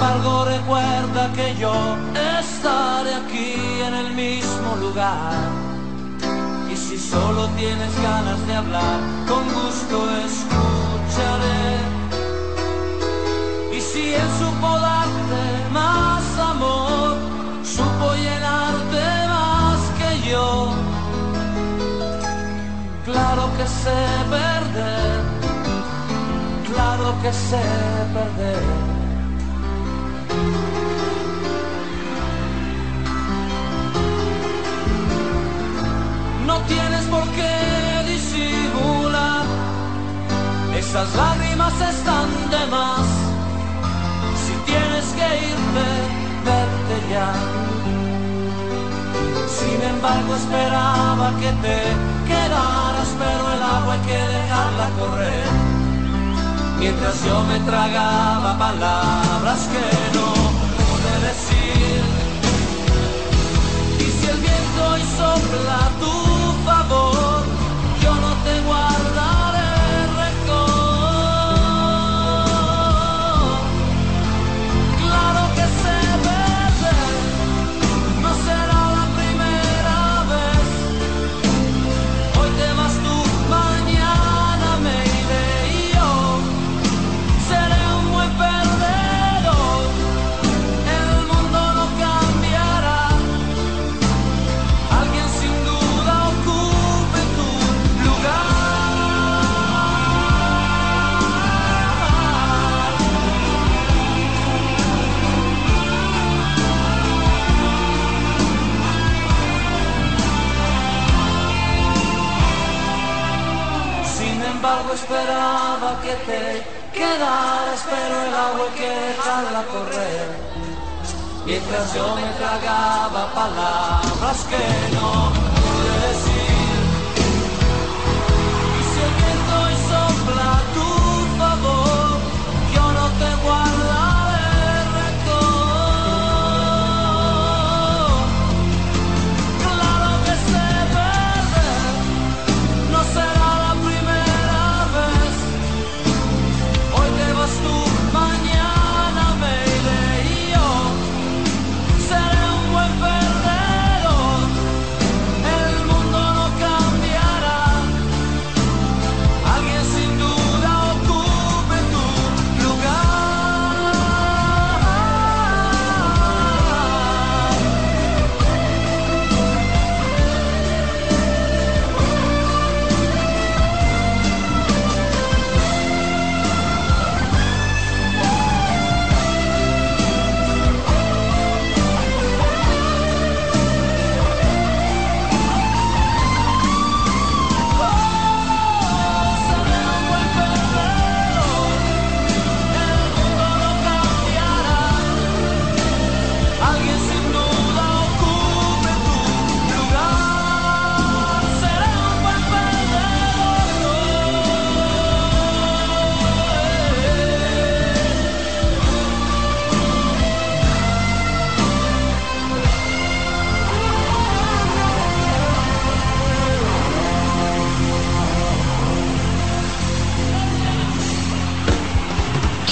Embargo, recuerda que yo estaré aquí en el mismo lugar. Y si solo tienes ganas de hablar, con gusto escucharé. Y si él supo darte más amor, supo llenarte más que yo. Claro que sé perder, claro que sé perder. Tienes por qué disimular, esas lágrimas están de más. Si tienes que irte, verte ya. Sin embargo, esperaba que te quedaras, pero el agua hay que dejarla correr. Mientras yo me tragaba palabras que no pude decir. Y si el viento hoy sopla a esperaba que te quedaras, pero el agua que dejarla correr. Mientras yo me tragaba palabras que no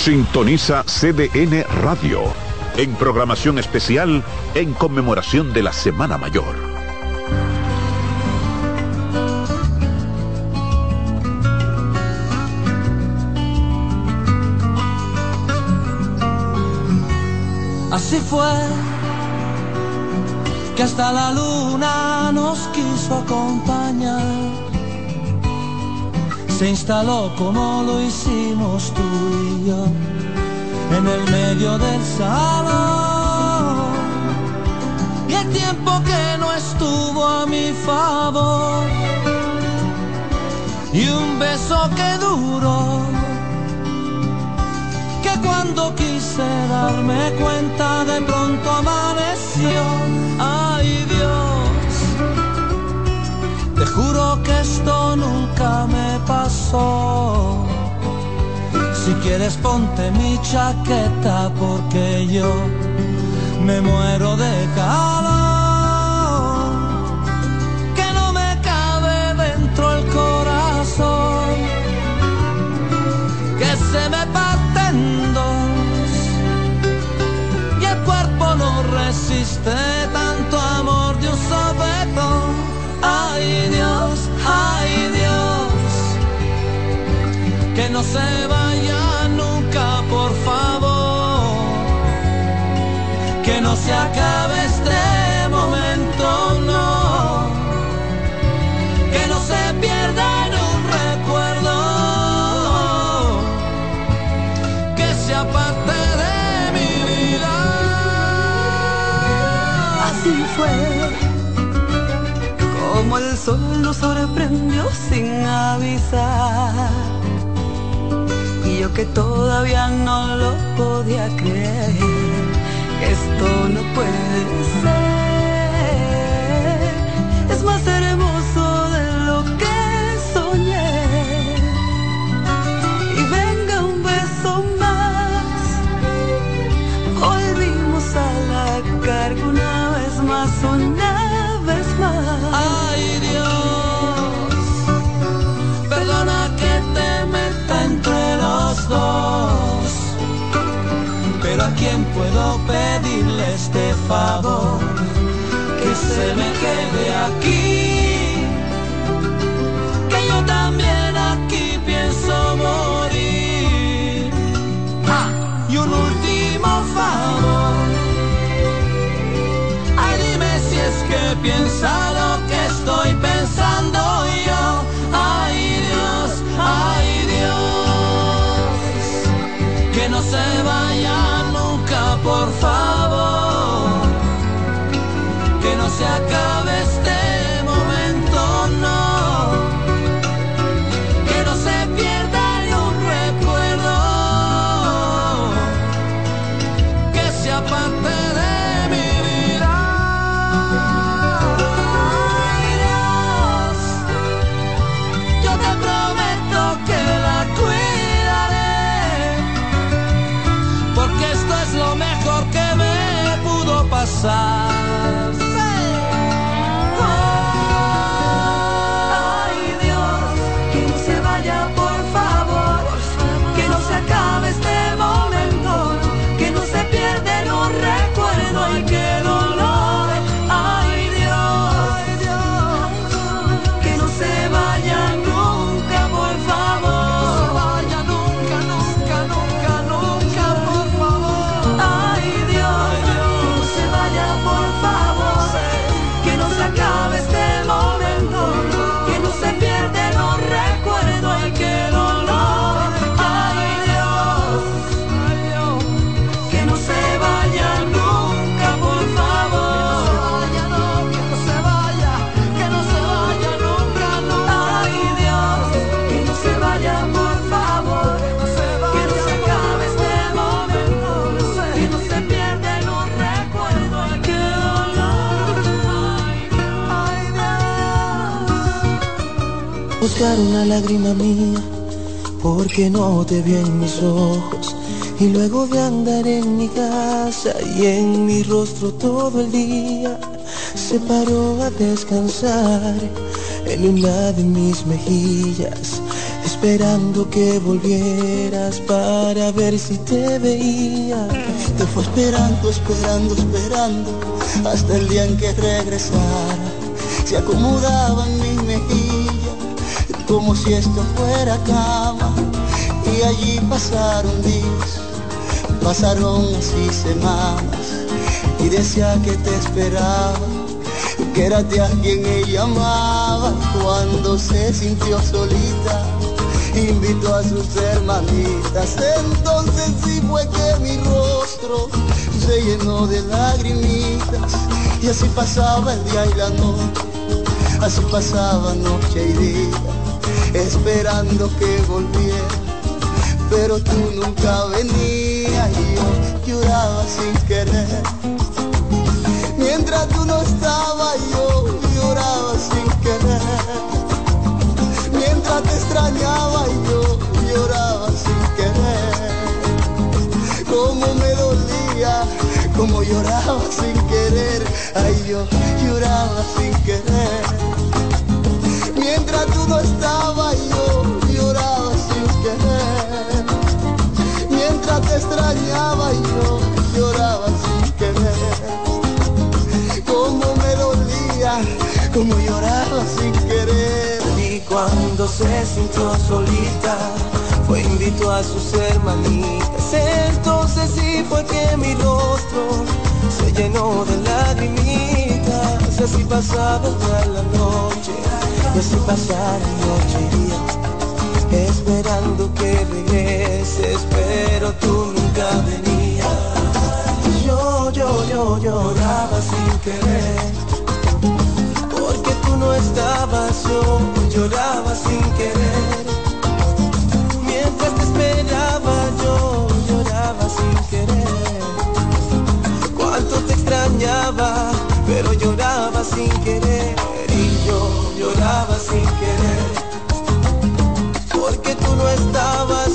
Sintoniza CDN Radio en programación especial en conmemoración de la Semana Mayor. Así fue que hasta la luna nos quiso acompañar. Se instaló como lo hicimos tú y yo en el medio del salón. tiempo que no estuvo a mi favor y un beso que duró que cuando quise darme cuenta de pronto amaneció ay Dios te juro que esto nunca me si quieres ponte mi chaqueta porque yo me muero de calor, que no me cabe dentro el corazón, que se me parten dos. Y el cuerpo no resiste tanto amor de un sopetón. Ay Dios, que no se vaya nunca, por favor que no se acabe este momento, no. Que no se pierda en un recuerdo. Que sea parte de mi vida. Así fue como el sol nos sorprendió sin avisar. Que todavía no lo podía creer esto no puede ser. Quién puedo pedirle este favor que se me quede aquí side. Buscar una lágrima mía, porque no te vi en mis ojos. Y luego de andar en mi casa y en mi rostro todo el día, se paró a descansar en una de mis mejillas, esperando que volvieras para ver si te veía. Te fue esperando, esperando, esperando, hasta el día en que regresara. Se acomodaba en mi como si esto fuera cama. Y allí pasaron días, pasaron así semanas, y decía que te esperaba, que era de a quien ella amaba. Cuando se sintió solita, invitó a sus hermanitas. Entonces sí fue que mi rostro se llenó de lagrimitas Y así pasaba el día y la noche, así pasaba noche y día, esperando que volviera. Pero tú nunca venías y yo lloraba sin querer. Mientras tú no estabas yo lloraba sin querer. Mientras te extrañaba yo lloraba sin querer. Cómo me dolía, cómo lloraba sin querer. Ay, yo lloraba sin querer. Mientras tú no estabas extrañaba y yo lloraba sin querer. Cómo me dolía, cómo lloraba sin querer. Y cuando se sintió solita, fue invitó a sus hermanitas. Entonces sí fue que mi rostro se llenó de lagrimitas. Y así pasaba toda la noche, y así pasaba noche y esperando que regreses, pero Lloraba sin querer porque tú no estabas, yo lloraba sin querer. Mientras te esperaba, yo lloraba sin querer. Cuánto te extrañaba, pero lloraba sin querer. Y yo lloraba sin querer. Porque tú no estabas,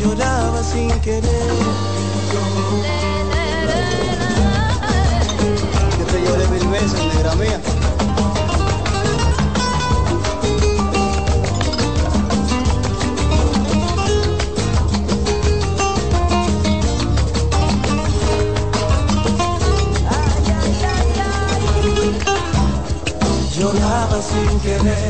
lloraba sin querer. Yo te lloré mil veces, negra mía. Lloraba sin querer,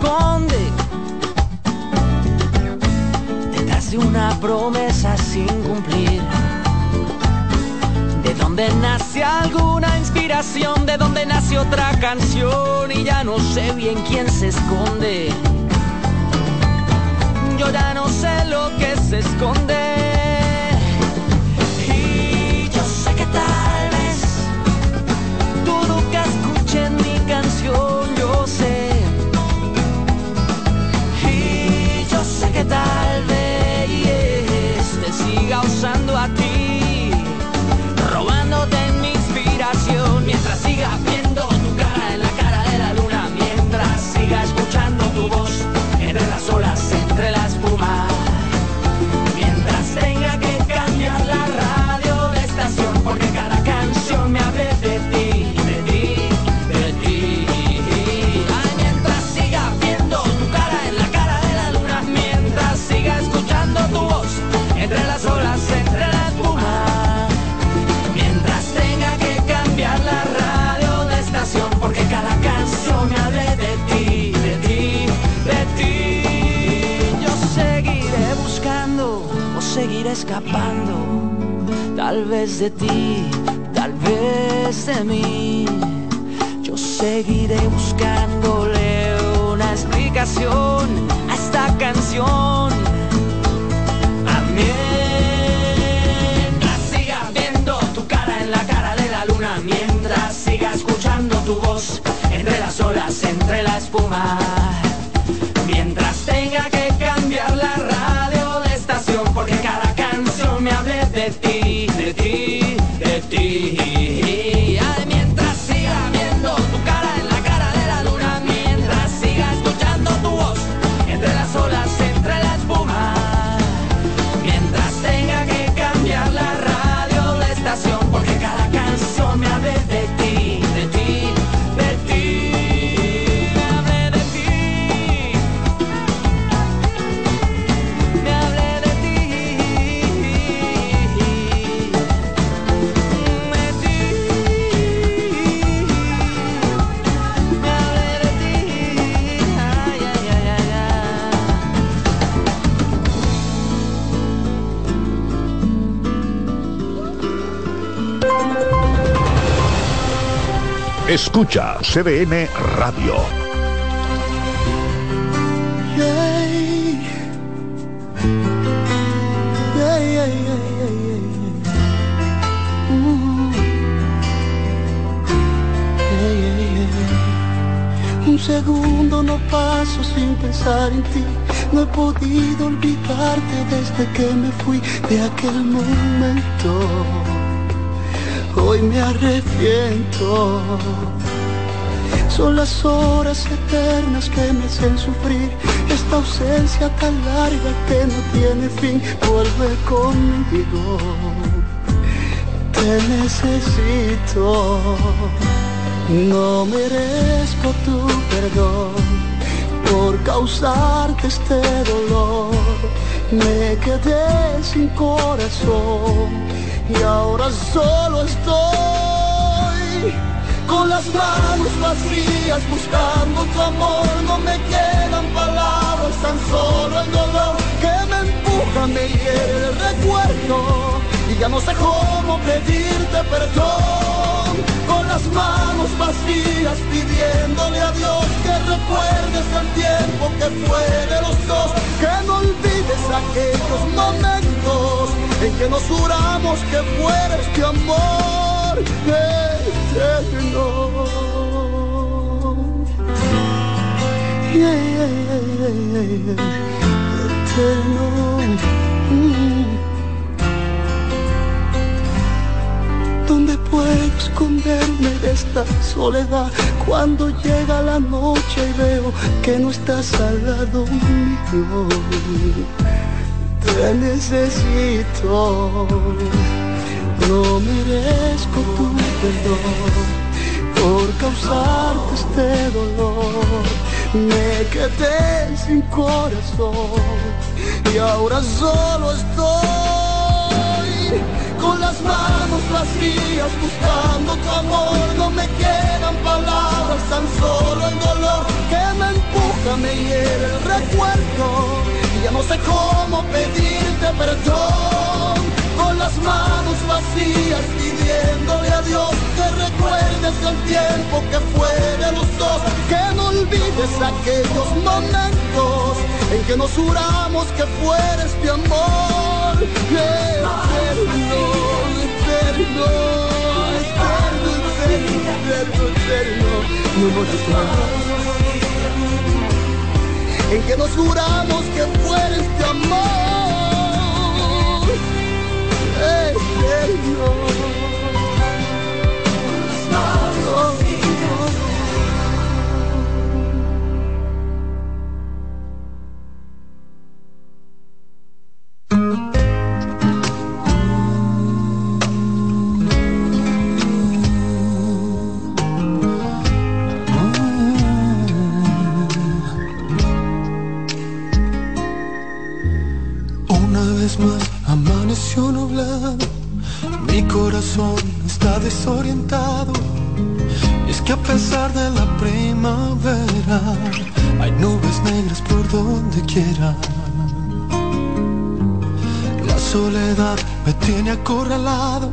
esconde detrás de una promesa sin cumplir. De dónde nace alguna inspiración, de dónde nace otra canción y ya no sé bien quién se esconde. Yo ya no sé lo que se esconde. Y yo sé que tal vez tú nunca escuches mi canción. Escapando, tal vez de ti, tal vez de mí. Yo seguiré buscándole una explicación a esta canción. Mientras siga viendo tu cara en la cara de la luna, mientras siga escuchando tu voz entre las olas, entre la espuma. Escucha CDN Radio. Un segundo no paso sin pensar en ti. No he podido olvidarte desde que me fui de aquel momento hoy me arrepiento. Son las horas eternas que me hacen sufrir, esta ausencia tan larga que no tiene fin, vuelve conmigo. Te necesito, no merezco tu perdón por causarte este dolor. Me quedé sin corazón y ahora solo estoy con las manos vacías buscando tu amor. No me quedan palabras, tan solo el dolor que me empuja, me hiere el recuerdo y ya no sé cómo pedirte perdón. Las manos vacías pidiéndole a Dios que recuerdes el tiempo que fue de los dos, que no olvides aquellos momentos en que nos juramos que fuera este amor eterno. eterno. Puedo esconderme de esta soledad cuando llega la noche y veo que no estás al lado mío? te necesito. No merezco tu perdón por causarte este dolor. Me quedé sin corazón y ahora solo estoy con las manos vacías buscando tu amor. No me quedan palabras, tan solo el dolor que me empuja, me hiere el recuerdo ya no sé cómo pedirte perdón. Con las manos vacías pidiéndole a Dios que recuerdes el tiempo que fue los dos. Que no olvides aquellos momentos en que nos juramos que fuera este amor. En que nos juramos que fuera este amor eterno. Pesar de la primavera, hay nubes negras por donde quiera. La soledad me tiene acorralado,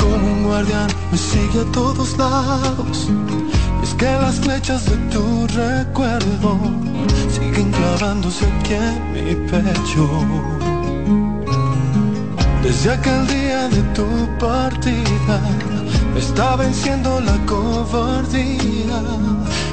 como un guardián me sigue a todos lados. Y es que las flechas de tu recuerdo siguen clavándose aquí en mi pecho. Desde aquel día de tu partida está venciendo la cobardía.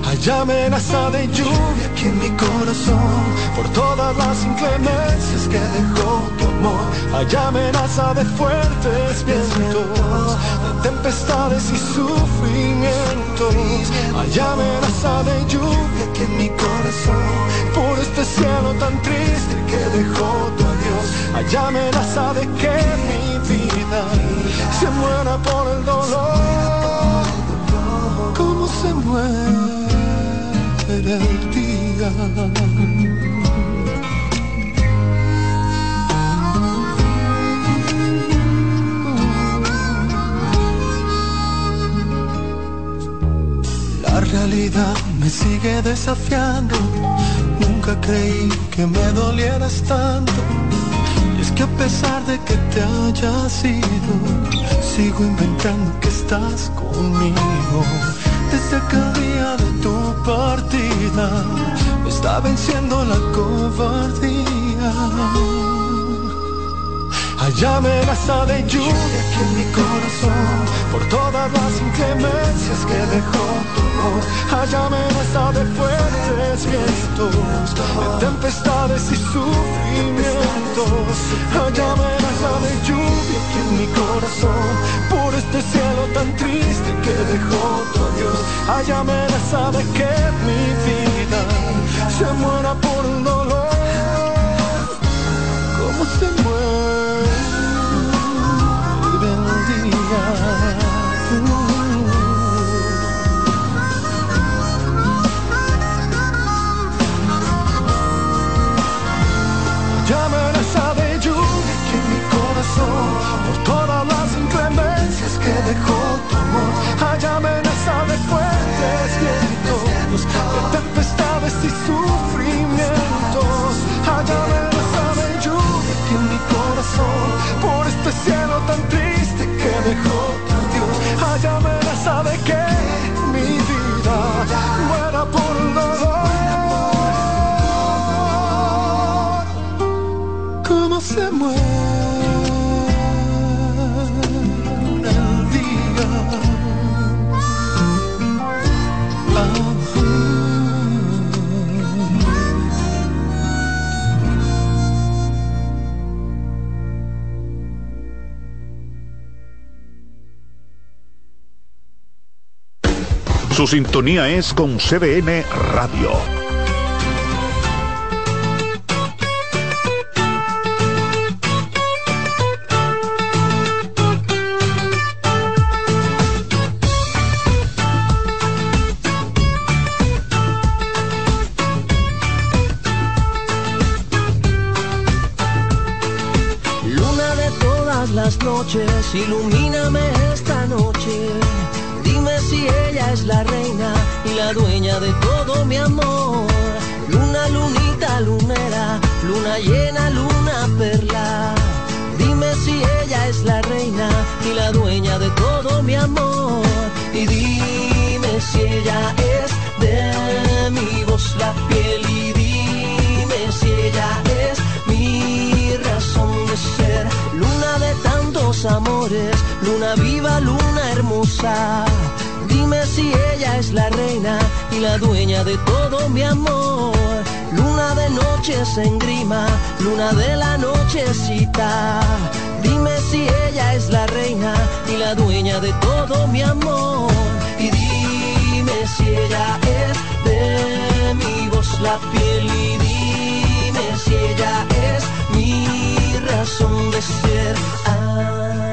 Hay amenaza de lluvia aquí en mi corazón por todas las inclemencias que dejó tu amor. Hay amenaza de fuertes vientos, de tempestades y sufrimientos. Hay amenaza de lluvia aquí en mi corazón por este cielo tan triste que dejó tu adiós. Hay amenaza de que mi vida se muera por el dolor. Como se muere el día. La realidad me sigue desafiando. Nunca creí que me dolieras tanto. Que a pesar de que te hayas ido, sigo inventando que estás conmigo desde aquel día de tu partida me está venciendo la cobardía. Hay amenaza de lluvia aquí en mi corazón por todas las inclemencias que dejó tu amor. Hay amenaza de fuertes vientos, de tempestades y sufrimientos. Hay amenaza de lluvia aquí en mi corazón por este cielo tan triste que dejó tu adiós. Hay amenaza de que mi vida se muera por el dolor. Como se muere por todas las inclemencias que dejó amor. Hay amenaza Dios. Su sintonía es con CDN Radio. Dime si ella es la reina y la dueña de todo mi amor. Luna de noches en grima, luna de la nochecita. Dime si ella es la reina y la dueña de todo mi amor. Y dime si ella es de mi voz la piel y dime si ella es mi razón de ser. Ah.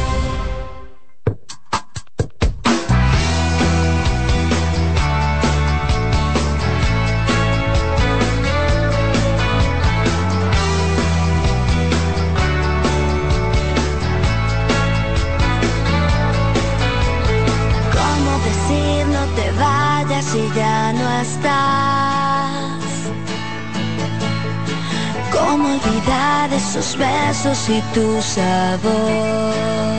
besos y tu sabor.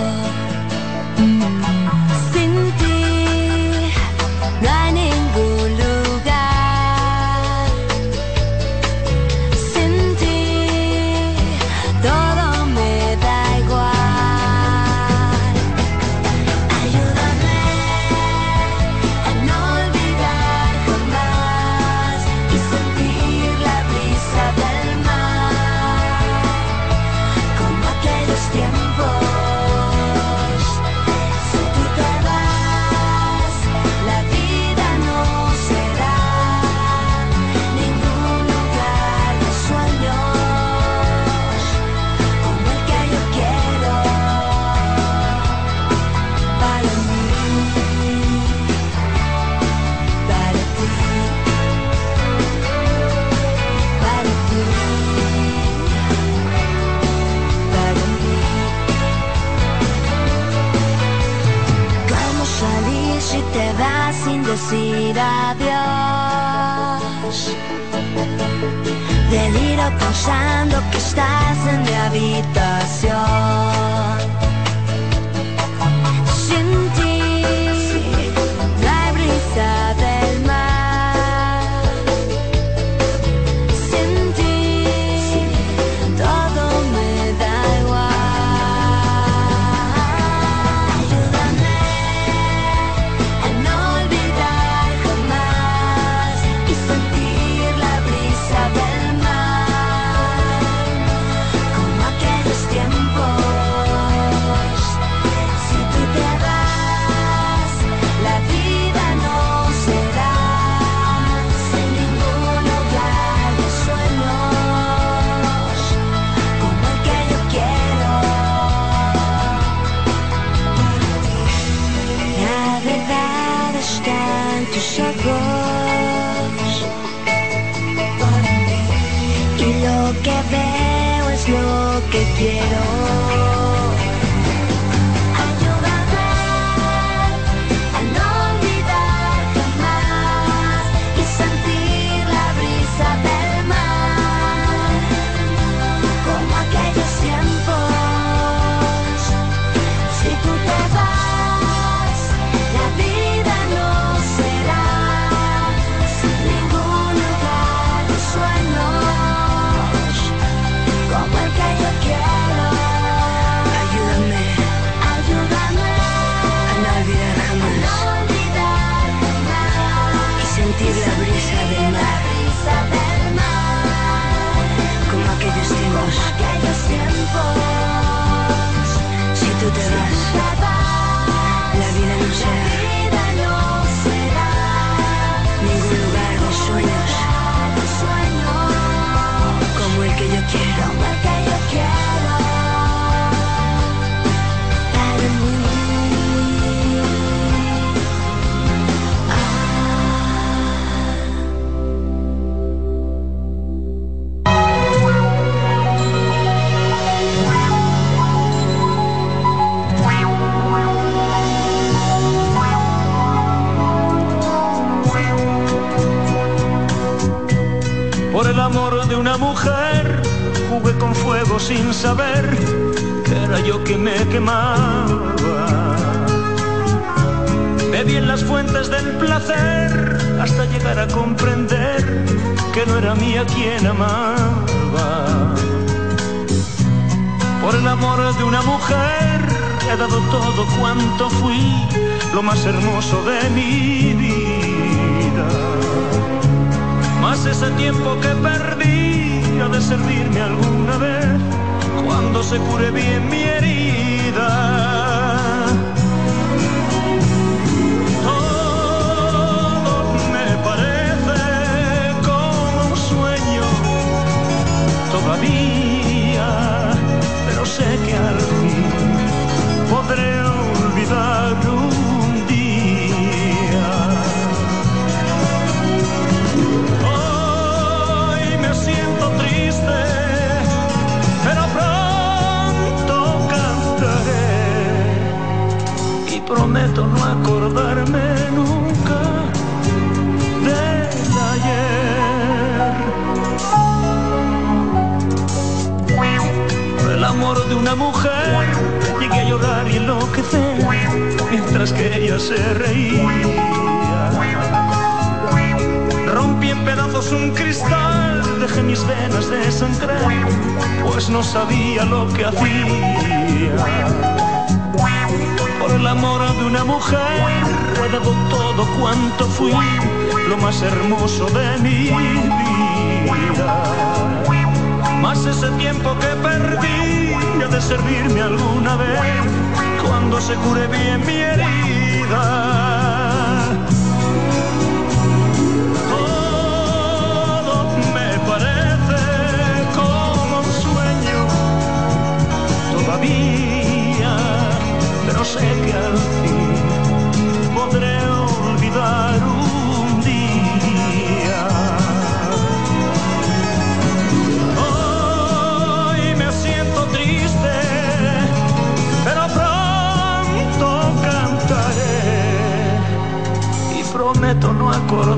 Cuando se cure bien mi herida.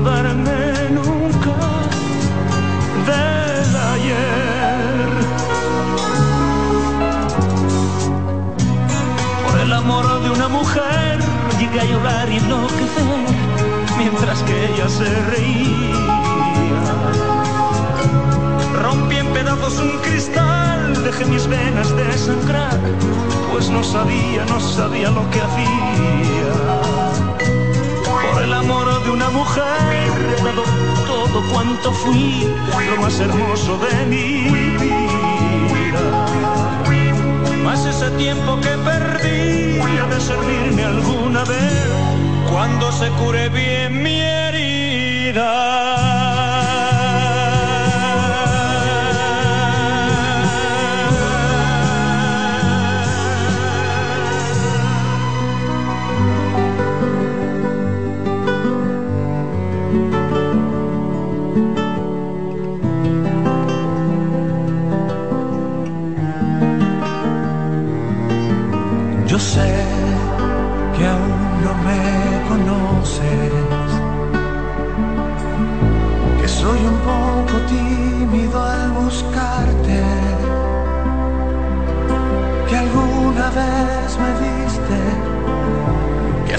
acordarme nunca del ayer. Por el amor de una mujer llegué a llorar y enloquecer mientras que ella se reía. Rompí en pedazos un cristal, dejé mis venas desangrar, pues no sabía, no sabía lo que hacía el amor de una mujer me dado todo cuanto fui, lo más hermoso de mi vida. Más ese tiempo que perdí ha de servirme alguna vez cuando se cure bien mi herida.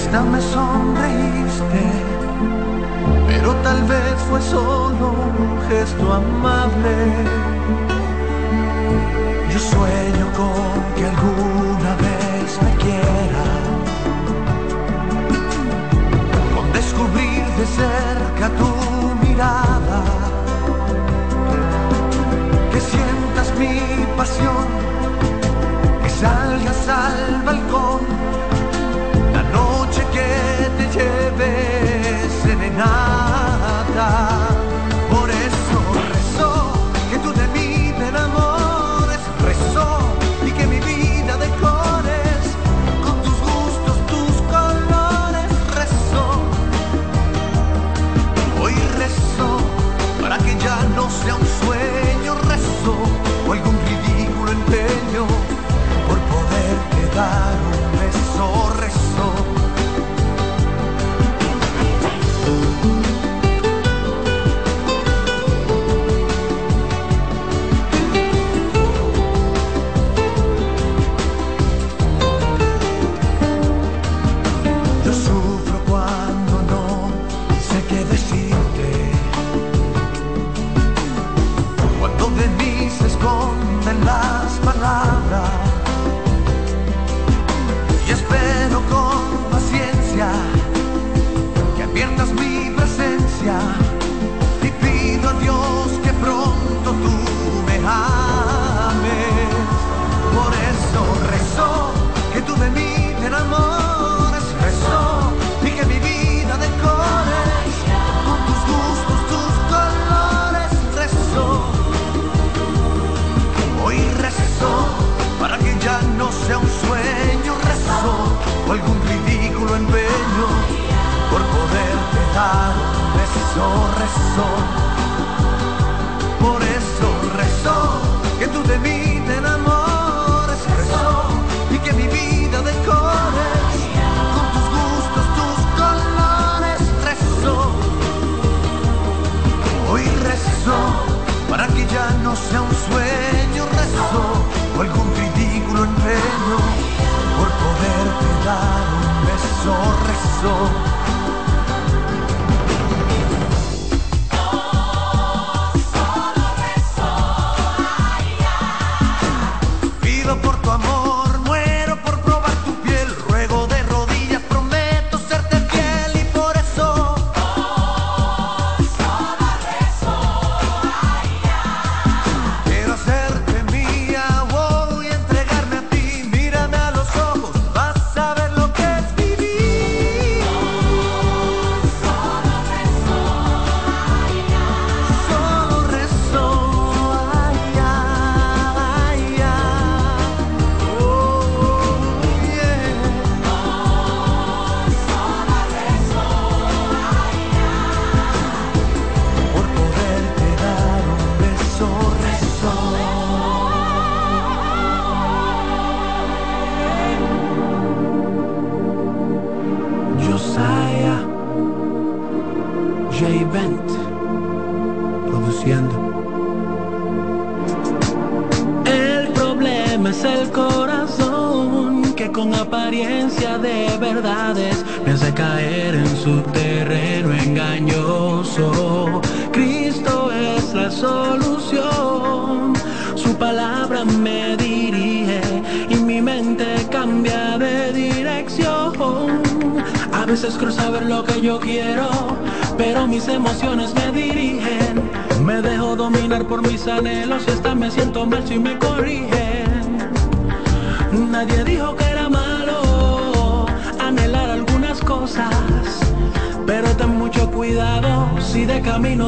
esta me sonreíste, pero tal vez fue solo un gesto amable. Yo sueño con night.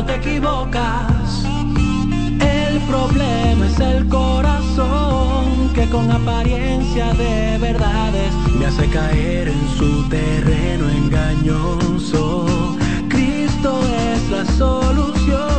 Te equivocas. El problema es el corazón que con apariencia de verdades me hace caer en su terreno engañoso. Cristo es la solución,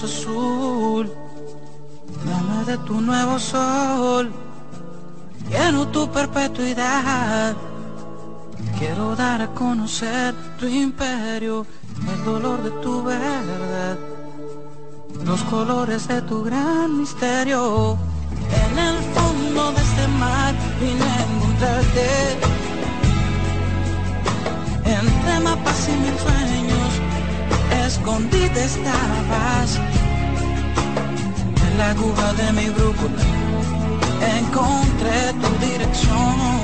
Luz azul. Dame de tu nuevo sol. Quiero tu perpetuidad. Quiero dar a conocer tu imperio, el dolor de tu verdad, los colores de tu gran misterio. En el fondo de este mar vine a encontrarte. Entre mapas y mil sueños, escondida estabas. En la aguja de mi brújula encontré tu dirección.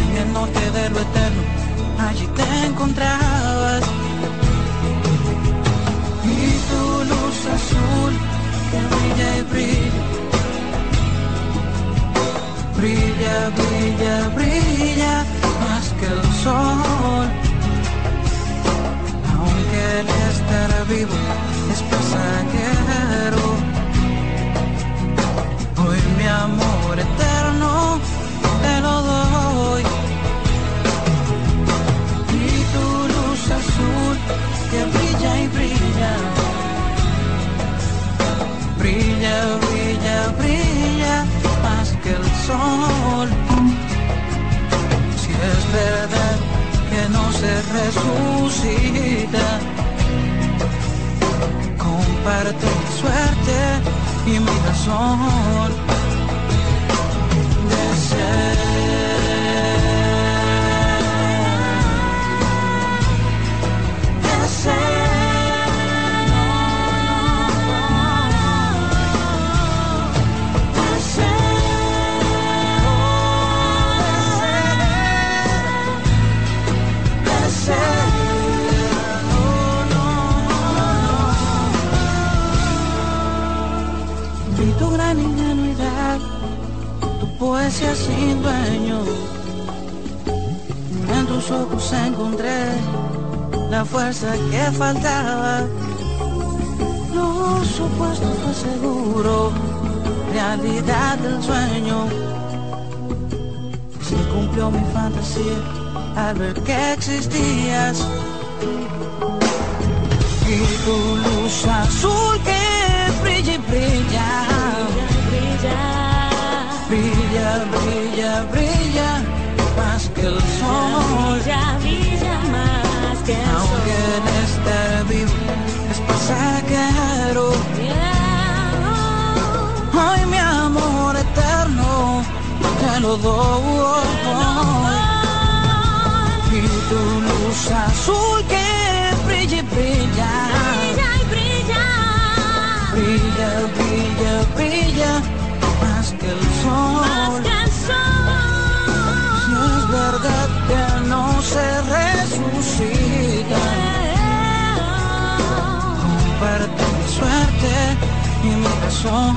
En el norte de lo eterno, allí te encontrabas. Y tu luz azul que brilla y brilla. Brilla, brilla, brilla más que el sol el estar vivo es pasajero. Hoy mi amor eterno te lo doy. Y tu luz azul que brilla y brilla. Brilla, brilla, brilla más que el sol. Si es verdad que no se resucita Comparte mi suerte y mi razón poesía sin dueño. En tus ojos encontré la fuerza que faltaba. Lo supuesto fue seguro, realidad del sueño. Se cumplió mi fantasía al ver que existías. Y tu luz azul que brilla y brilla. Brilla, brilla, brilla, más que el sol. más que el Aunque en estar vivo es pasajero. Ay, mi amor eterno, te lo doy. Y tu luz azul que brilla y brilla. Brilla, brilla, brilla, más sol. Si es verdad que no se resucita, comparte mi suerte y mi razón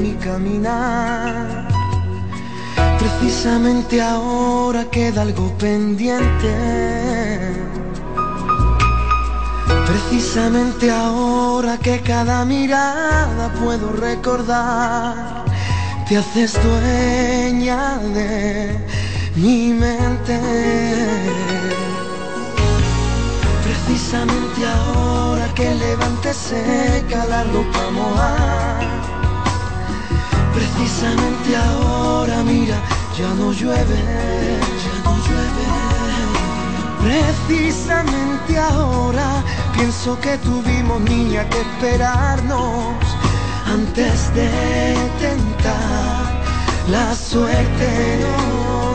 mi caminar. Precisamente ahora queda algo pendiente. Precisamente ahora que cada mirada puedo recordar. Te haces dueña de mi mente. Precisamente ahora que levante seca la ropa mojada. Precisamente ahora, mira, ya no llueve, ya no llueve. Precisamente ahora pienso que tuvimos niña que esperarnos antes de tentar la suerte.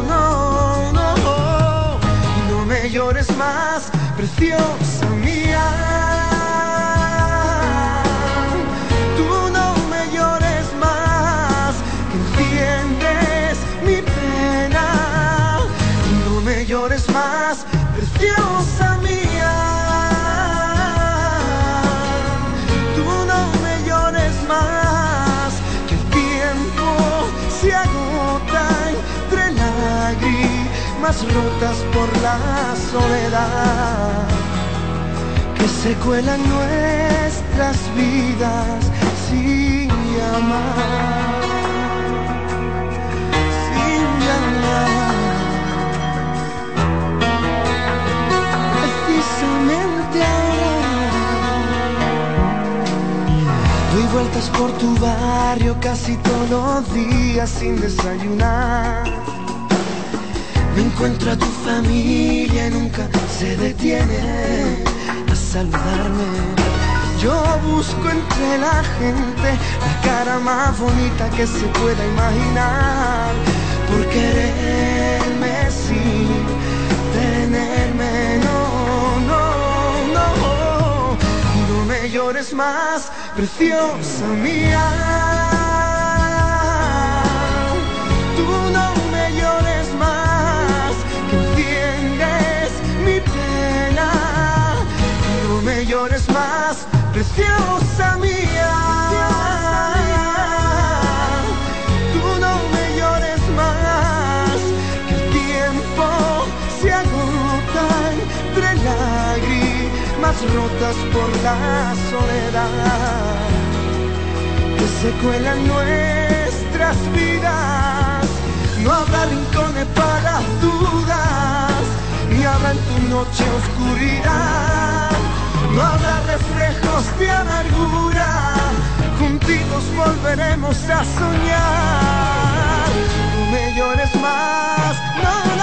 No, no, no, no me llores más, preciosa lágrimas rotas por la soledad que se cuelan nuestras vidas sin llamar, sin llamar. Precisamente ahora doy vueltas por tu barrio casi todos los días sin desayunar. Me encuentro a tu familia y nunca se detiene a saludarme. Yo busco entre la gente la cara más bonita que se pueda imaginar. Por quererme sin tenerme, no, no, no. No me llores más, preciosa mía. Llores más, preciosa mía. Tú no me llores más, que el tiempo se agota entre lágrimas rotas por la soledad que se cuelan nuestras vidas. No habrá rincones para dudas, ni habrá en tu noche oscuridad. No habrá reflejos de amargura, juntitos volveremos a soñar. No me llores más, no.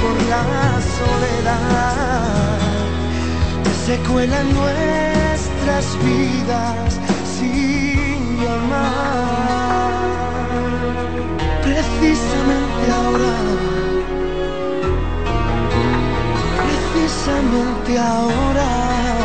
Por la soledad. Que se cuelan nuestras vidas sin llamar. Precisamente ahora precisamente ahora.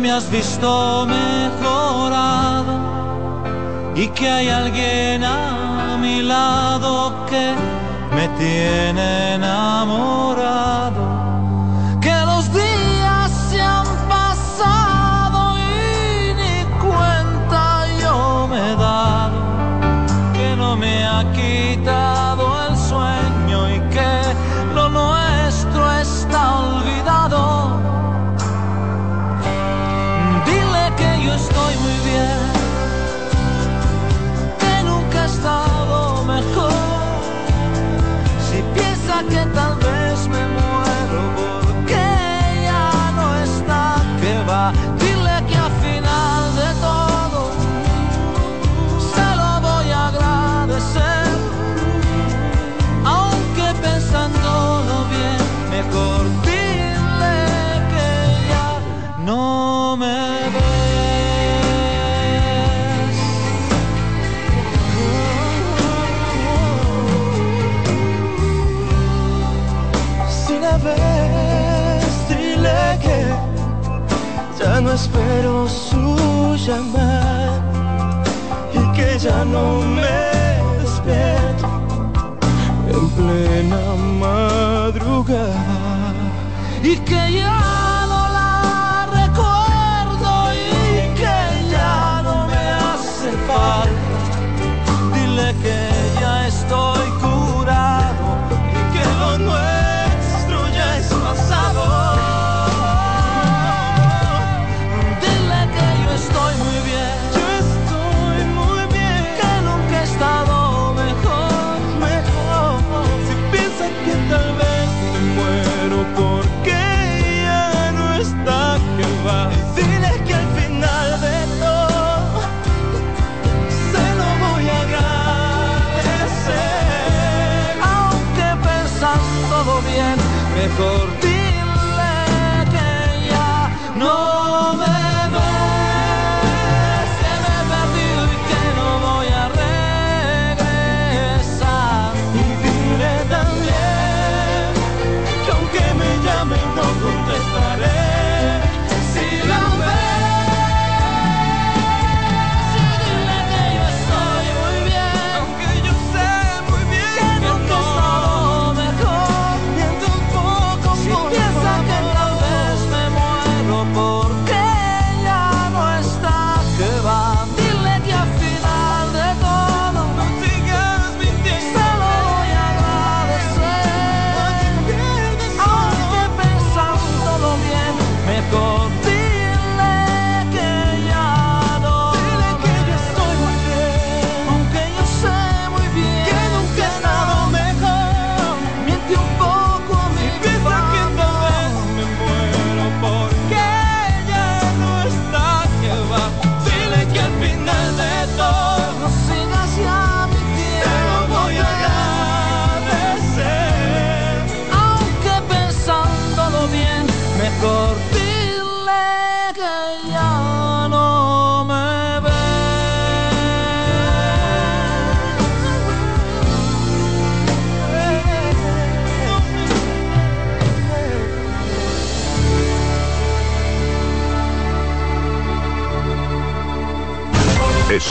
me has visto mejorado y que hay alguien a mi lado que me tiene enamorado. espero su llamar y que ya no me despierto en plena madrugada y que todo.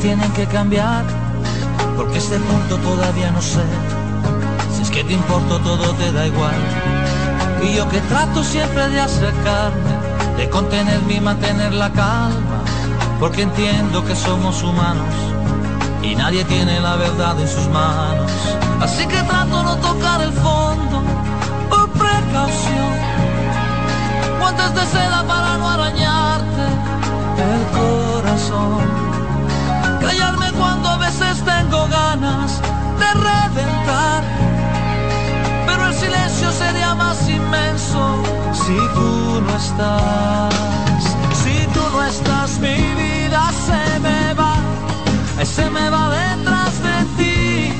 tienen que cambiar, porque este punto todavía no sé. Si es que te importo todo te da igual. Y yo que trato siempre de acercarme, de contenerme y mantener la calma, porque entiendo que somos humanos y nadie tiene la verdad en sus manos. Así que trato no tocar el fondo por precaución. Guantes de seda para no arañarte el corazón. Callarme cuando a veces tengo ganas de reventar. Pero el silencio sería más inmenso si tú no estás. Si tú no estás, mi vida se me va. Se me va detrás de ti.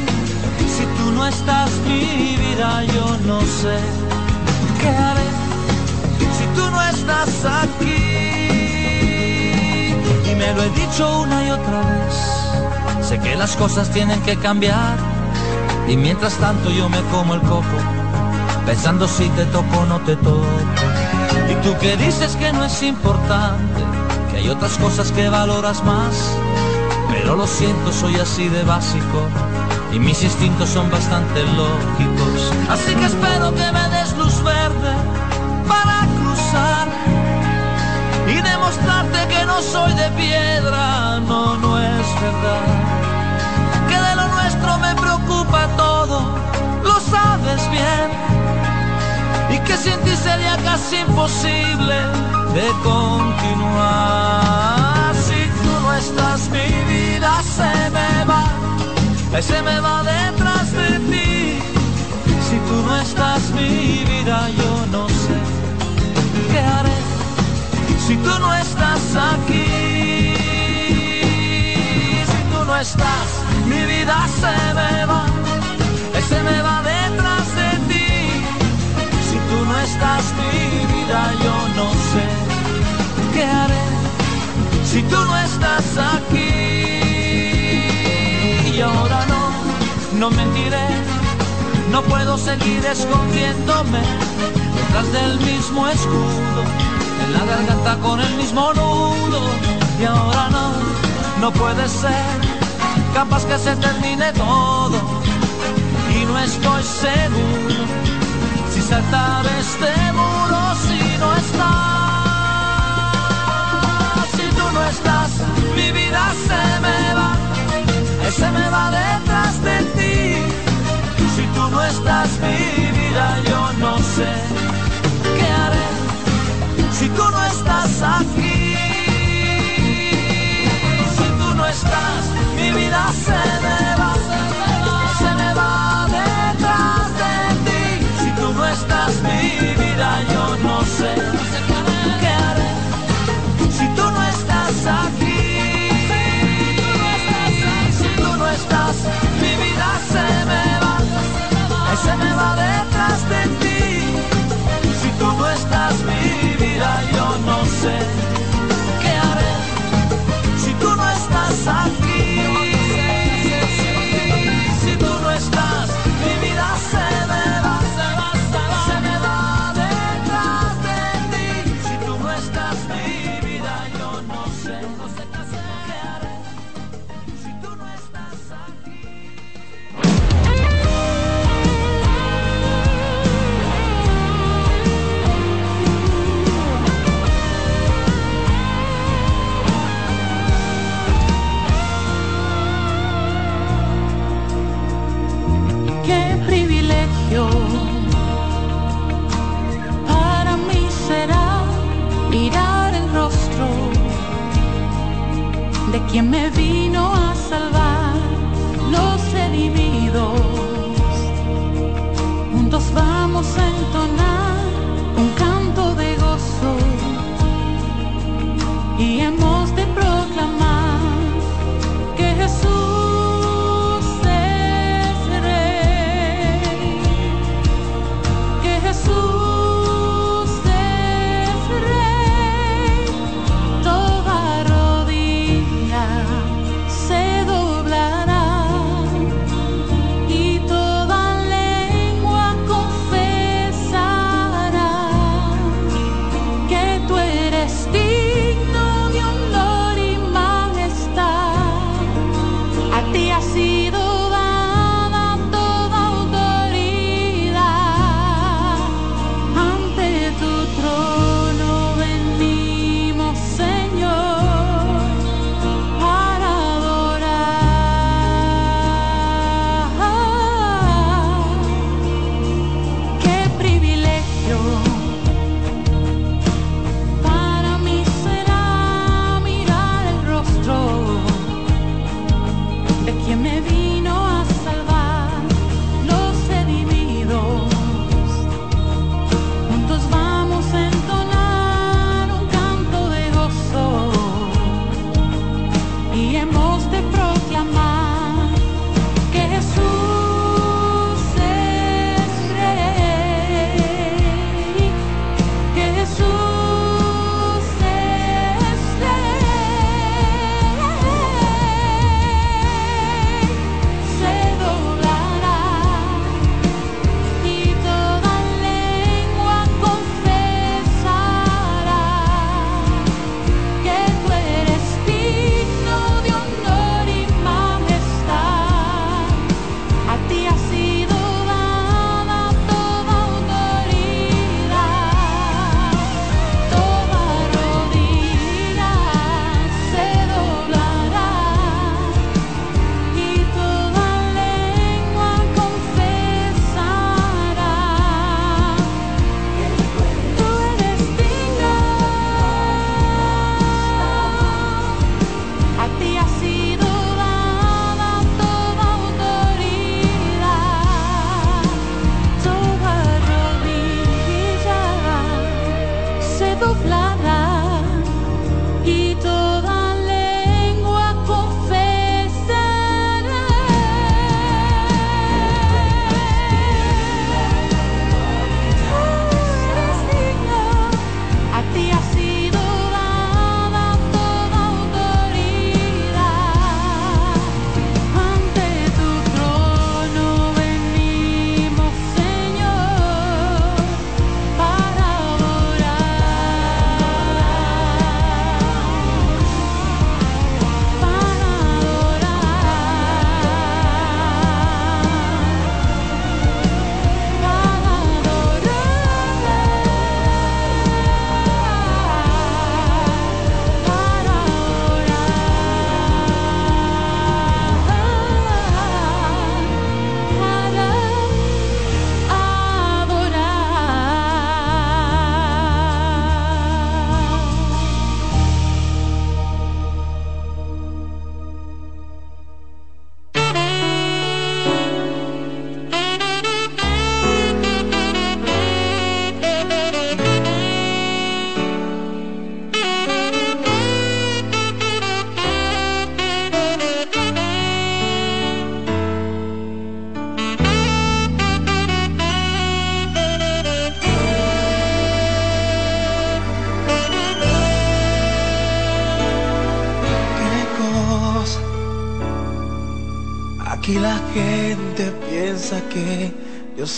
Si tú no estás, mi vida, yo no sé qué haré. Si tú no estás aquí. Lo he dicho una y otra vez. Sé que las cosas tienen que cambiar. Y mientras tanto yo me como el coco. Pensando si te toco o no te toco. Y tú que dices que no es importante. Que hay otras cosas que valoras más. Pero lo siento, soy así de básico. Y mis instintos son bastante lógicos. Así que espero que me des luz verde demostrarte que no soy de piedra, no, no es verdad. Que de lo nuestro me preocupa todo, lo sabes bien. Y que sin ti sería casi imposible de continuar. Si tú no estás, mi vida se me va, se me va detrás de ti. Si tú no estás, mi vida, yo no si tú no estás aquí. Si tú no estás, mi vida se me va, se me va detrás de ti. Si tú no estás, mi vida, yo no sé qué haré. Si tú no estás aquí. Y ahora no, no mentiré, no puedo seguir escondiéndome detrás del mismo escudo la garganta con el mismo nudo. Y ahora no, no puede ser capaz que se termine todo. Y no estoy seguro si saltar este muro si no estás. Si tú no estás mi vida se me va se me va detrás de ti. Si tú no estás mi vida yo no sé tú no estás aquí. Si tú no estás, mi vida se me de quien me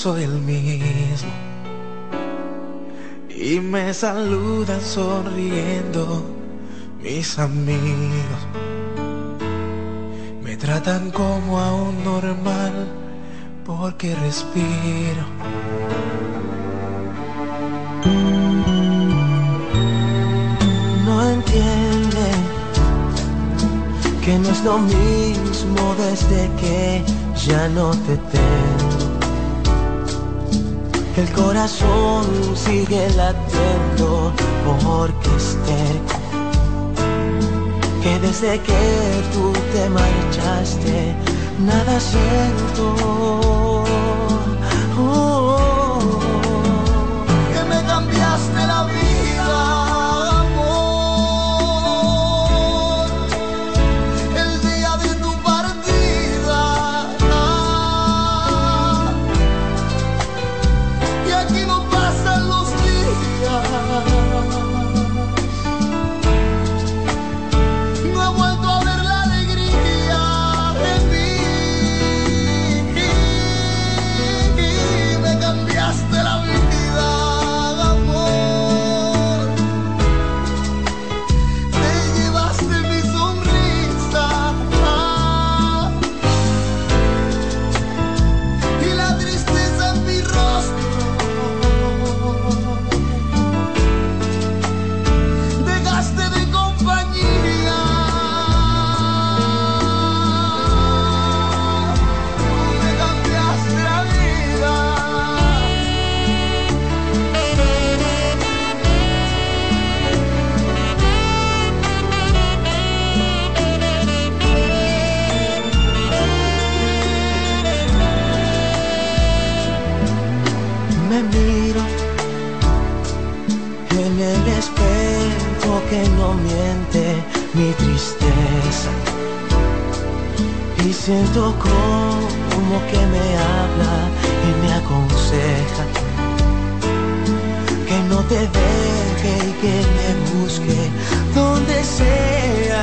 soy el mismo. Y me saludan sonriendo mis amigos. El corazón sigue latiendo por Crister. Que desde que tú te marchaste, nada siento. siento como que me habla y me aconseja que no te deje y que me busque donde sea.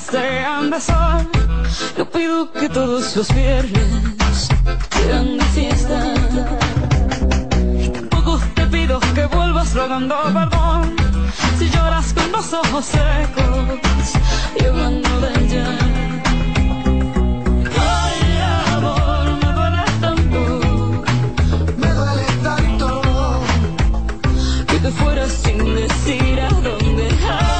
Sean de sol. No pido que todos los viernes sean de fiesta. Tampoco te pido que vuelvas rogando perdón. Si lloras con los ojos secos hablando de ella. Fueras sin decir a dónde.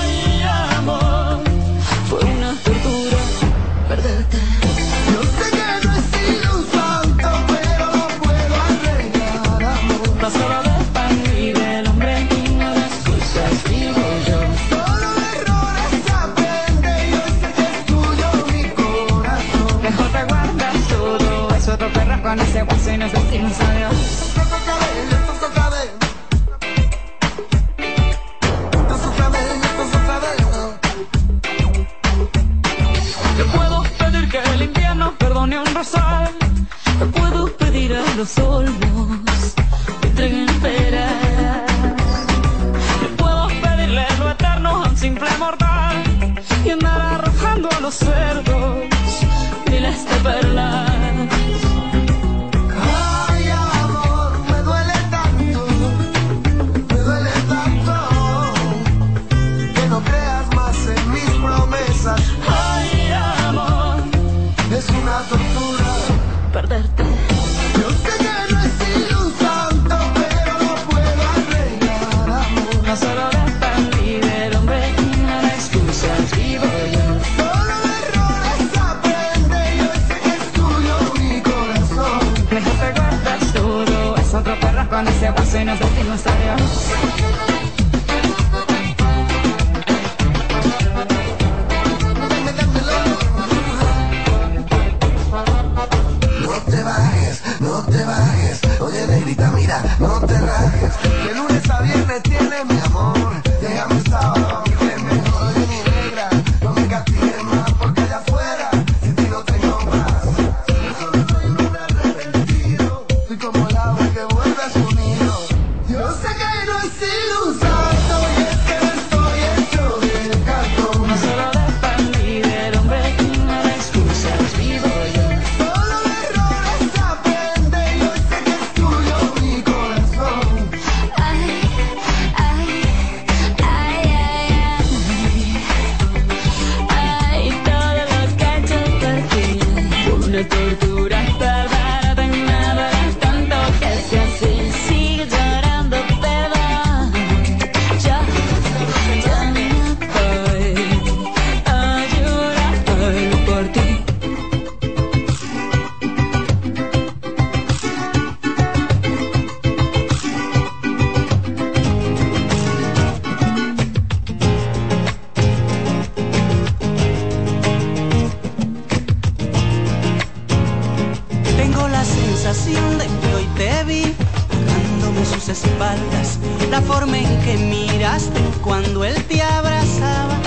Tengo la sensación de que hoy te vi tocándome sus espaldas, la forma en que miraste cuando él te abrazaba.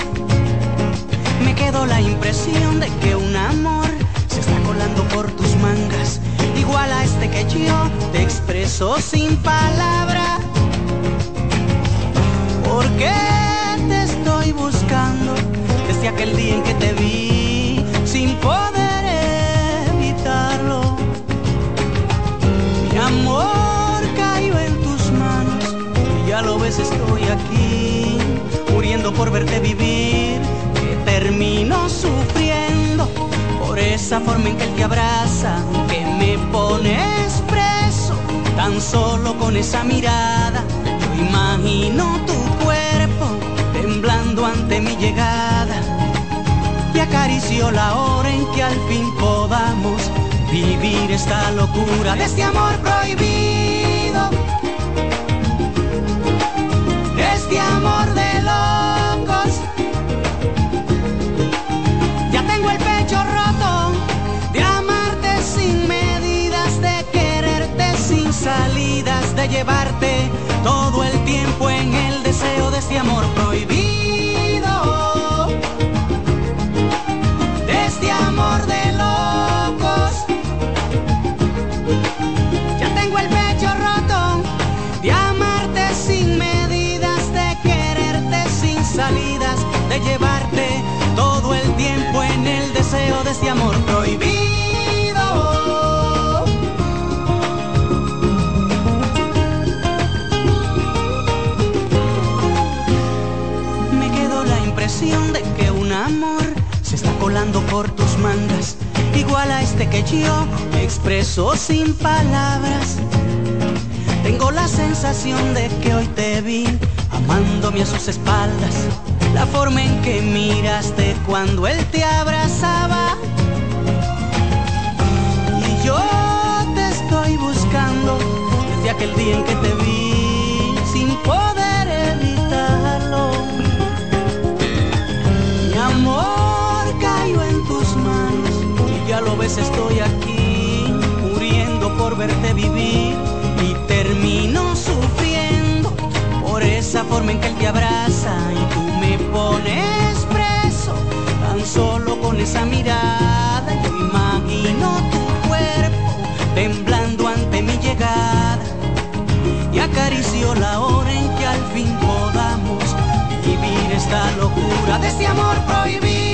Me quedó la impresión de que un amor se está colando por tus mangas, igual a este que yo te expreso sin palabra. ¿Por qué te estoy buscando desde aquel día en que te vi sin poder amor cayó en tus manos. Y ya lo ves estoy aquí muriendo por verte vivir. Que termino sufriendo por esa forma en que él te abraza que me pones preso. Tan solo con esa mirada yo imagino tu cuerpo temblando ante mi llegada. Y acarició la hora en que al fin podamos vivir esta locura de este amor prohibido, de este amor de locos. Ya tengo el pecho roto de amarte sin medidas, de quererte sin salidas, de llevarte todo el tiempo en el deseo de este amor prohibido. De este amor prohibido. Me quedó la impresión de que un amor se está colando por tus mangas, igual a este que yo expreso sin palabras. Tengo la sensación de que hoy te vi amándome a sus espaldas, la forma en que miraste cuando él te abrazaba. Aquel día en que te vi sin poder evitarlo. Mi amor cayó en tus manos y ya lo ves estoy aquí muriendo por verte vivir y termino sufriendo por esa forma en que él te abraza y tú me pones preso tan solo con esa mirada yo imagino tu y acaricio la hora en que al fin podamos vivir esta locura de este amor prohibido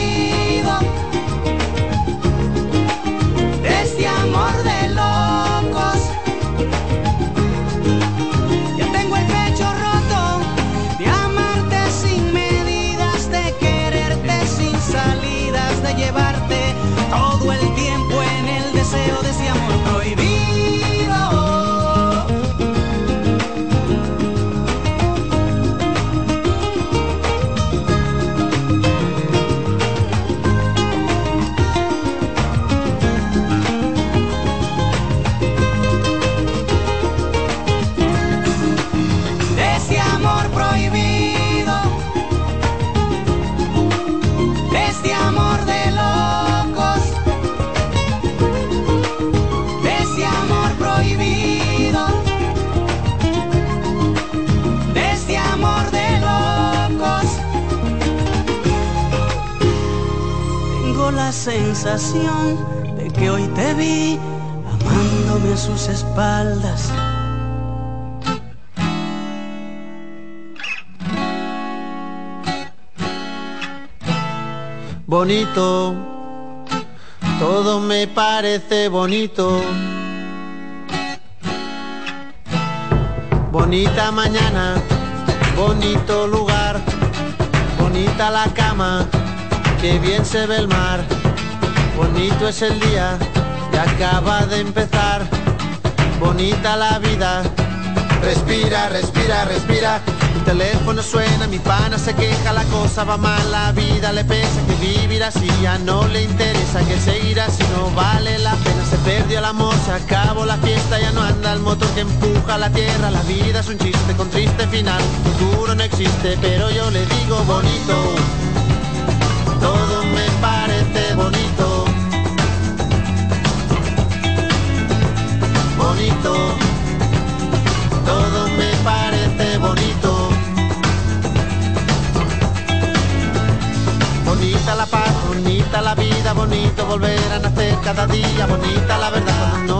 la sensación de que hoy te vi amándome a sus espaldas. bonito, todo me parece bonito. Bonita mañana, bonito lugar, bonita la cama, que bien se ve el mar. Bonito es el día que acaba de empezar, bonita la vida. Respira, respira, respira. Mi teléfono suena, mi pana se queja, la cosa va mal, la vida le pesa, que vivir así ya no le interesa, que seguir así no vale la pena, se perdió el amor, se acabó la fiesta, ya no anda el motor que empuja la tierra, la vida es un chiste con triste final, futuro no existe, pero yo le digo bonito, todo me parece bonito, bonito todo me parece bonito. Bonita la paz, bonita la vida, bonito volver a nacer cada día, bonita la verdad no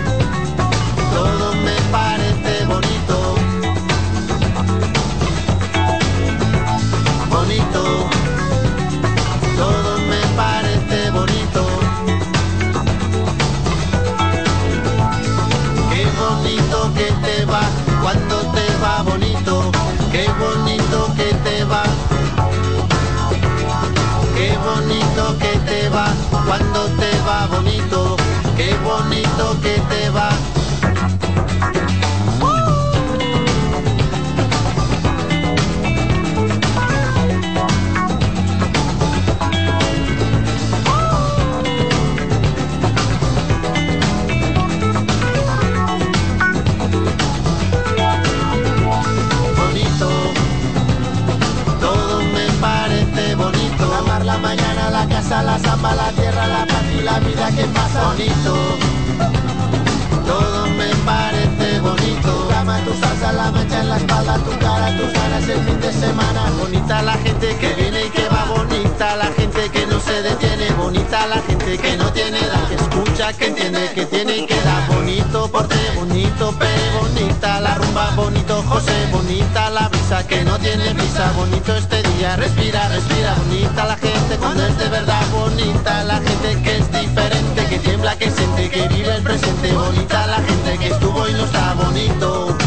la tierra, la paz y la vida que pasa bonito. Todo me parece bonito. Cama, tu salsa, la mancha en la espalda, tu cara, tus ganas el fin de semana. Bonita la gente que viene y que va, bonita la gente que no se detiene, bonita la gente que no tiene edad, que escucha, que entiende, que tiene y que da. Bonito porte, bonito pe, bonita la rumba, bonito José, bonita la que no tiene prisa, bonito este día, respira, respira, bonita la gente cuando es de verdad, bonita la gente que es diferente, que tiembla, que siente, que vive el presente, bonita la gente que estuvo y no está bonito.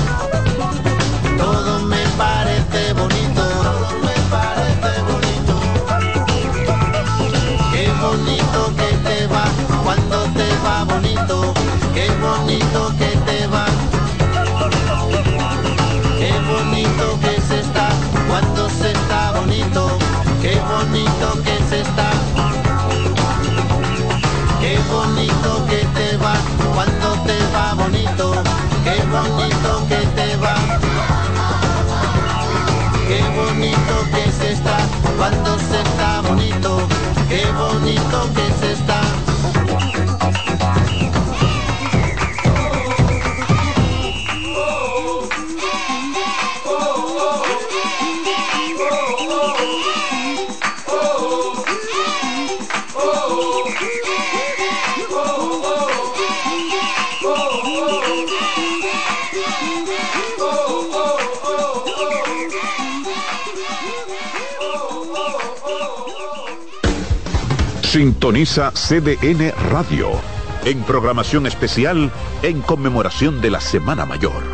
bonito que te va. Qué bonito que se está cuando se está bonito. Qué bonito que se Sintoniza CDN Radio en programación especial en conmemoración de la Semana Mayor.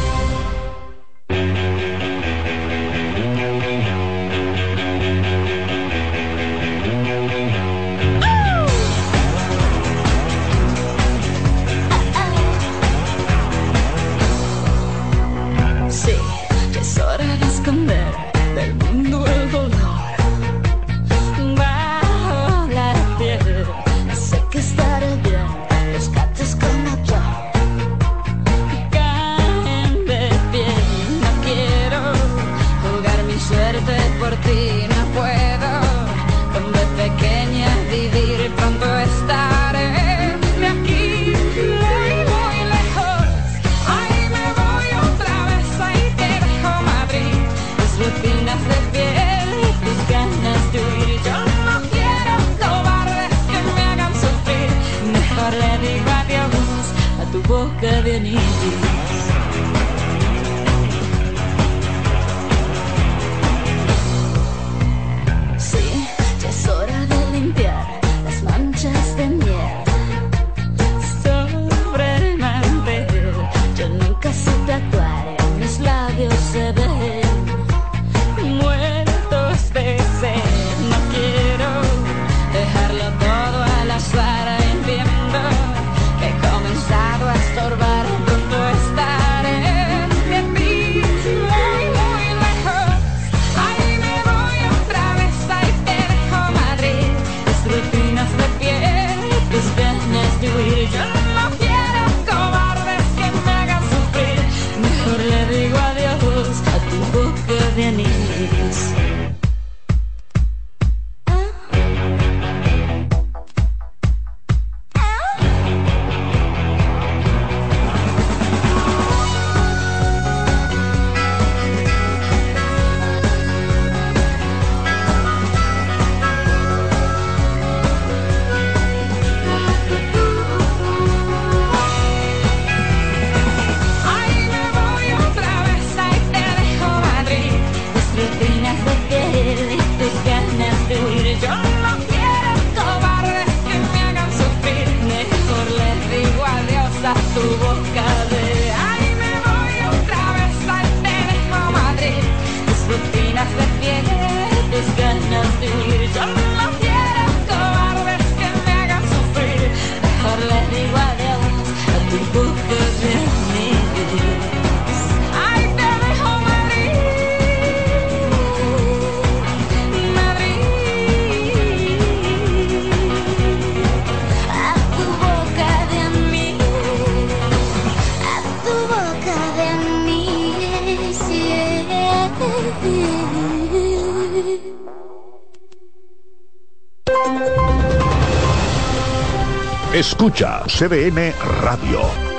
Escucha CDN Radio.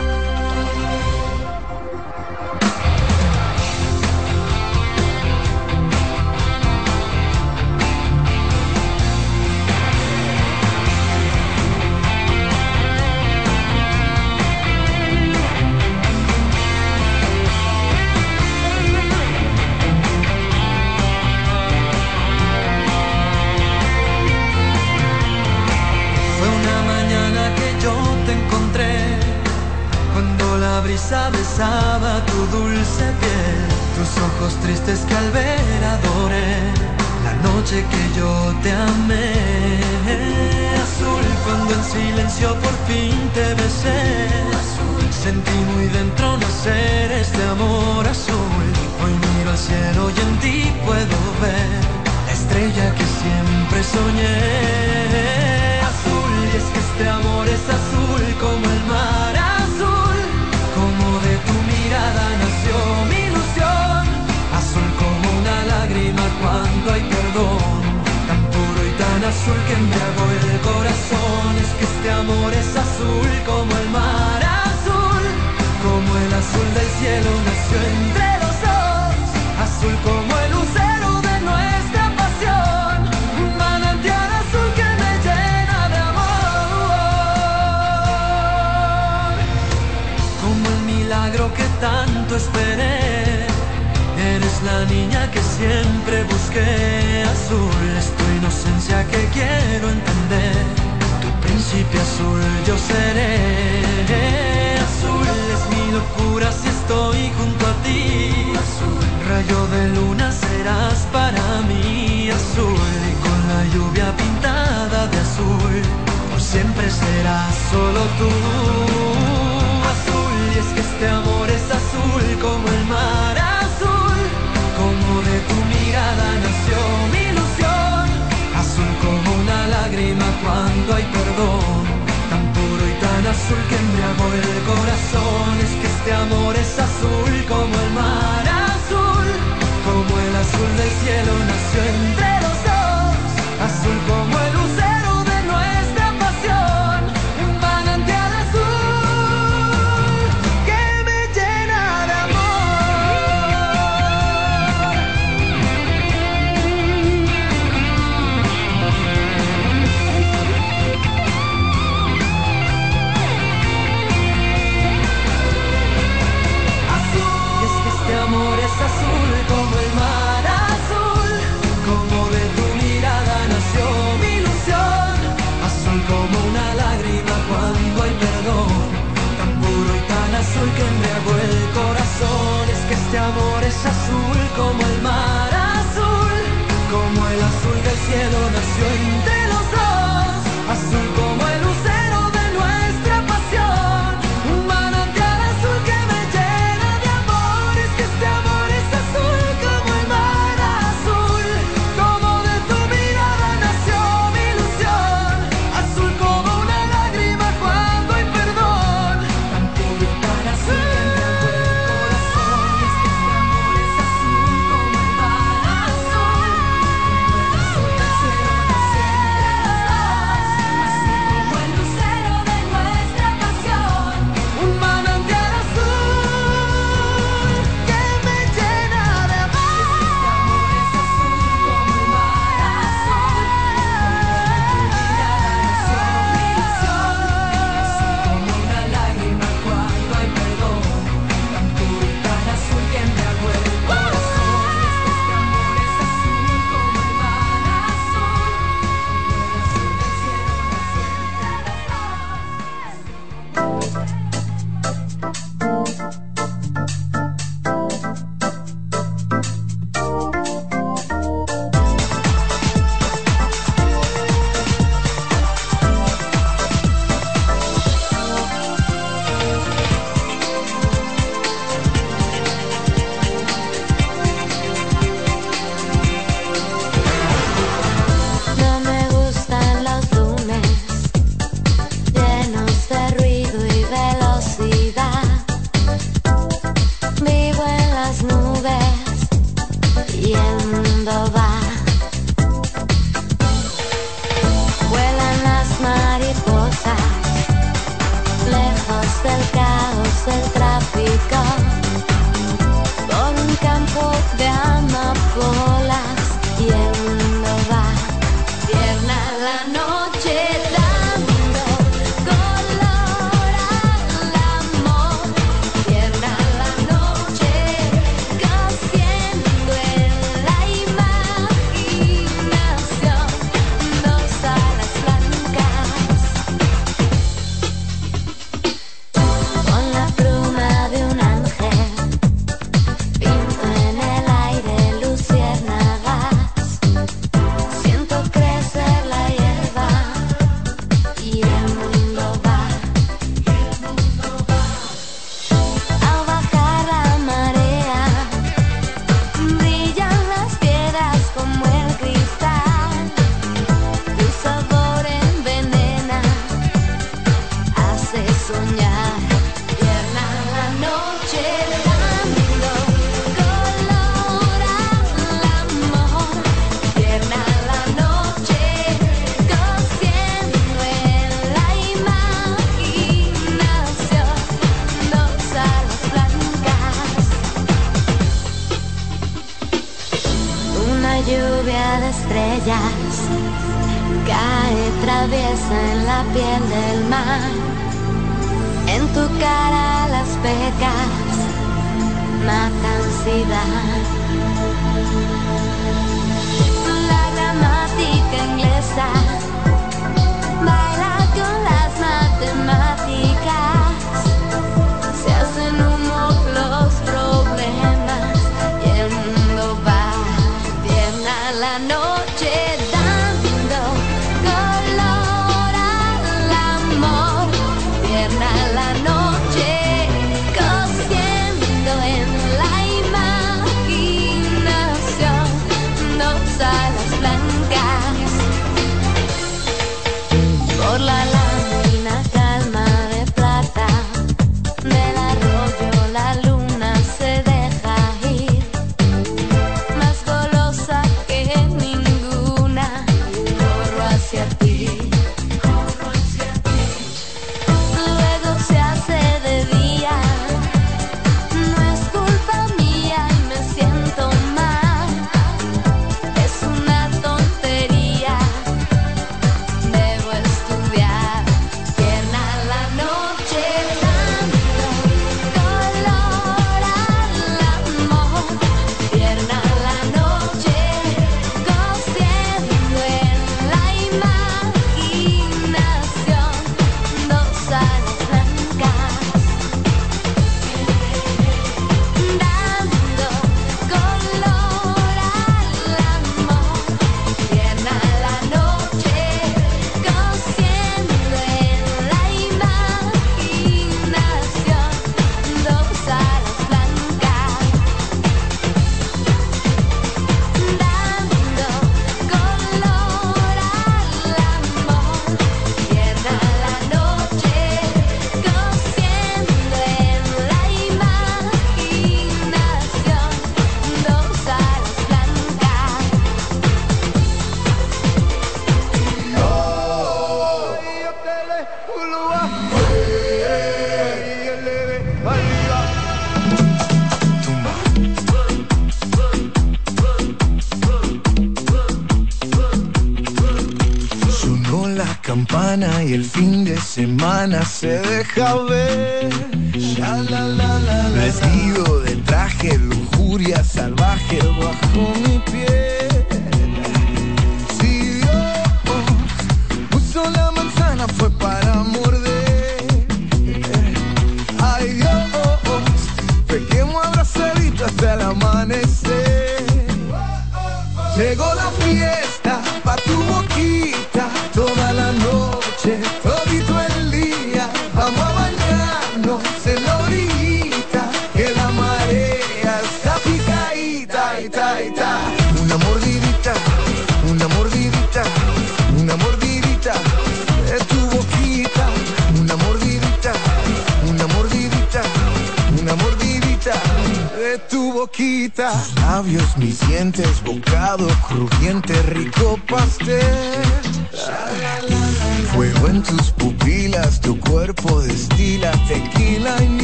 Se deja ver.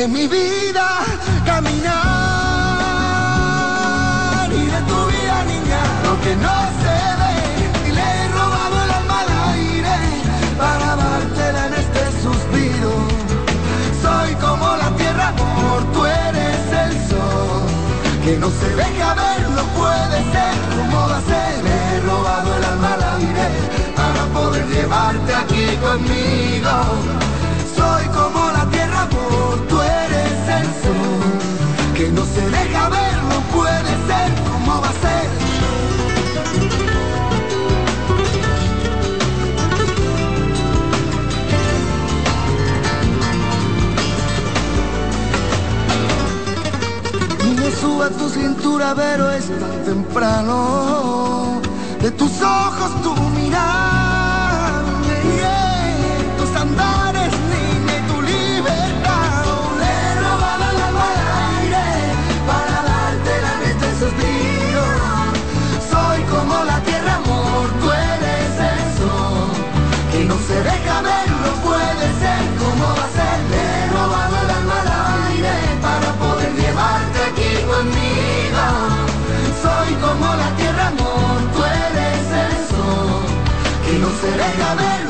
de mi vida caminar. Y de tu vida niña lo que no se ve. Y le he robado el alma al aire para dártela en este suspiro. Soy como la tierra amor tú eres el sol. Que no se deja ver no puede ser. Como va a ser le he robado el alma al aire para poder llevarte aquí conmigo. no se deja ver, no puede ser, ¿cómo va a ser? Ni me suba tu cintura, pero es tan temprano, de tus ojos tú Cavaleiro.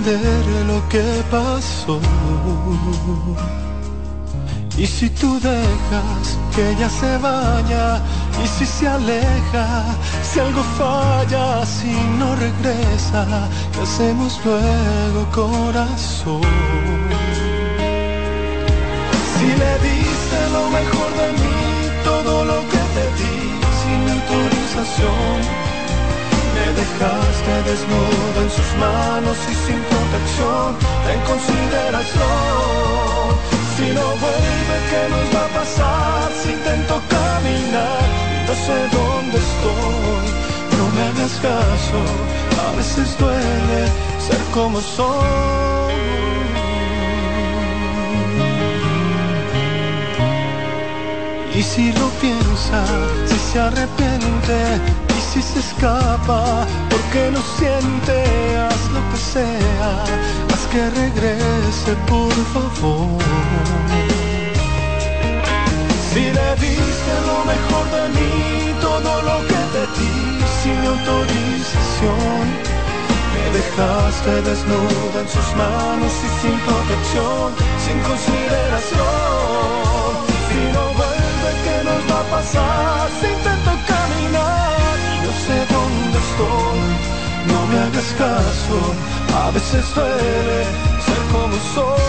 Entender lo que pasó. Y si tú dejas que ella se vaya, y si se aleja, si algo falla, si no regresa, ¿qué hacemos luego, corazón? Si le diste lo mejor de mí, todo lo que te di sin autorización. Dejaste desnudo en sus manos y sin protección, ten consideración. Si no vuelve, ¿qué nos va a pasar? Si intento caminar no sé dónde estoy, no me hagas caso, a veces duele ser como soy. Y si lo piensa, si se arrepiente si se escapa, porque no siente, haz lo que sea, haz que regrese por favor. Si le diste lo mejor de mí, todo lo que te di sin autorización, me dejaste desnuda en sus manos y sin protección, sin consideración. Si no vuelve, ¿qué nos va a pasar? Si intento caminar y no sé dónde estoy, no me hagas caso, a veces duele ser como soy.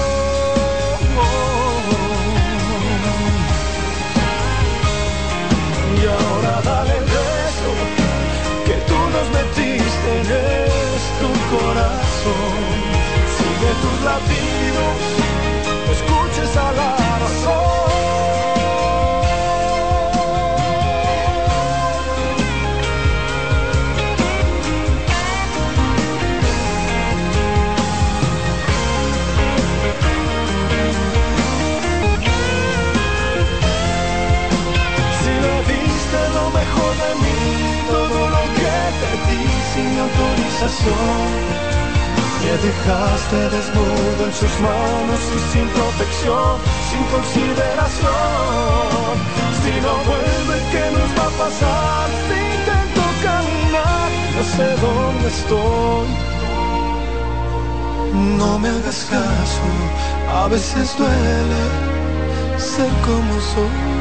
Y ahora dale el beso que tú nos metiste en este corazón. Sigue tus latidos, escuches a la razón. Me dejaste desnudo en sus manos y sin protección, sin consideración. Si no vuelve, ¿qué nos va a pasar? Si intento caminar, no sé dónde estoy. No me hagas caso, a veces duele ser como soy.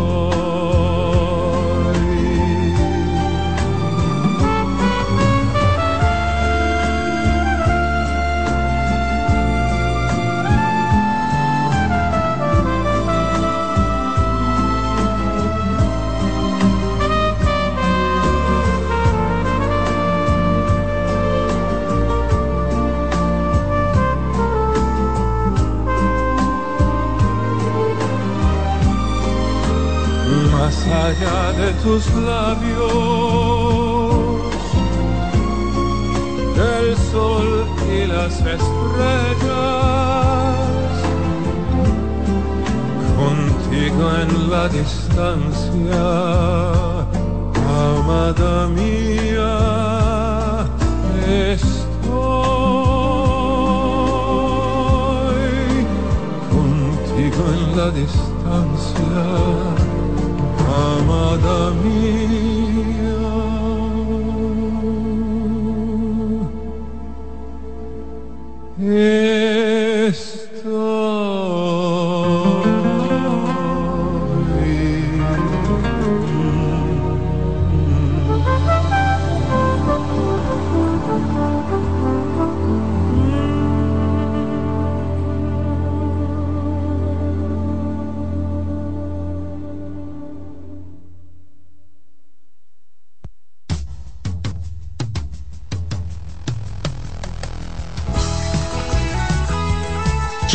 allá de tus labios, el sol y las estrellas, contigo en la distancia, amada mía, estoy contigo en la distancia. Mía.